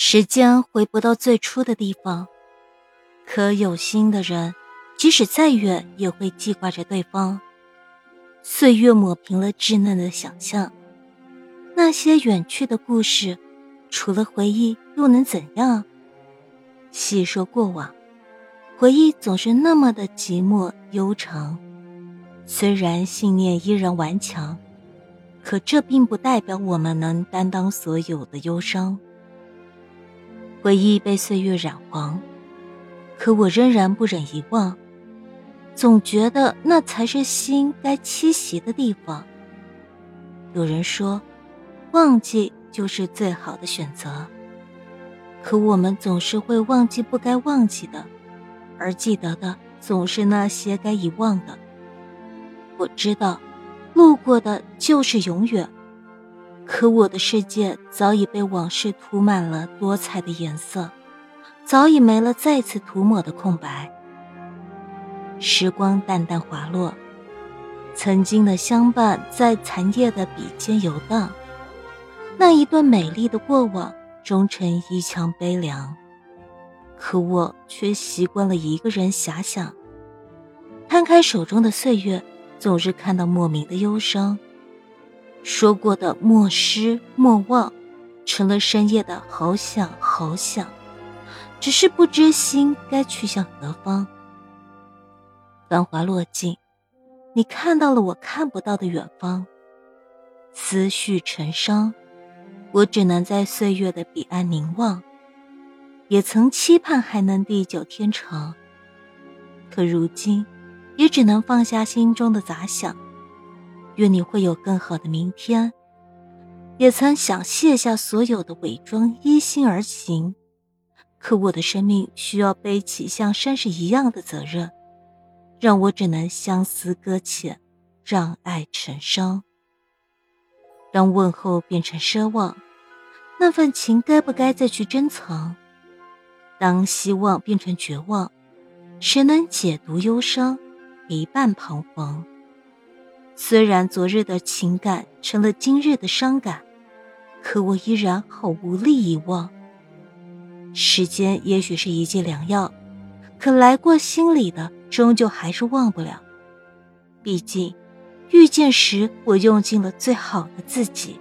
时间回不到最初的地方，可有心的人，即使再远，也会记挂着对方。岁月抹平了稚嫩的想象，那些远去的故事，除了回忆又能怎样？细说过往，回忆总是那么的寂寞悠长。虽然信念依然顽强，可这并不代表我们能担当所有的忧伤。回忆被岁月染黄，可我仍然不忍遗忘。总觉得那才是心该栖息的地方。有人说，忘记就是最好的选择。可我们总是会忘记不该忘记的，而记得的总是那些该遗忘的。我知道，路过的就是永远。可我的世界早已被往事涂满了多彩的颜色，早已没了再次涂抹的空白。时光淡淡滑落，曾经的相伴在残叶的笔尖游荡，那一段美丽的过往终成一腔悲凉。可我却习惯了一个人遐想，摊开手中的岁月，总是看到莫名的忧伤。说过的莫失莫忘，成了深夜的好想好想，只是不知心该去向何方。繁华落尽，你看到了我看不到的远方。思绪成伤，我只能在岁月的彼岸凝望。也曾期盼还能地久天长，可如今，也只能放下心中的杂想。愿你会有更好的明天。也曾想卸下所有的伪装，依心而行，可我的生命需要背起像山石一样的责任，让我只能相思搁浅，让爱成伤。当问候变成奢望，那份情该不该再去珍藏？当希望变成绝望，谁能解读忧伤，陪伴彷徨？虽然昨日的情感成了今日的伤感，可我依然好无力遗忘。时间也许是一剂良药，可来过心里的，终究还是忘不了。毕竟，遇见时我用尽了最好的自己。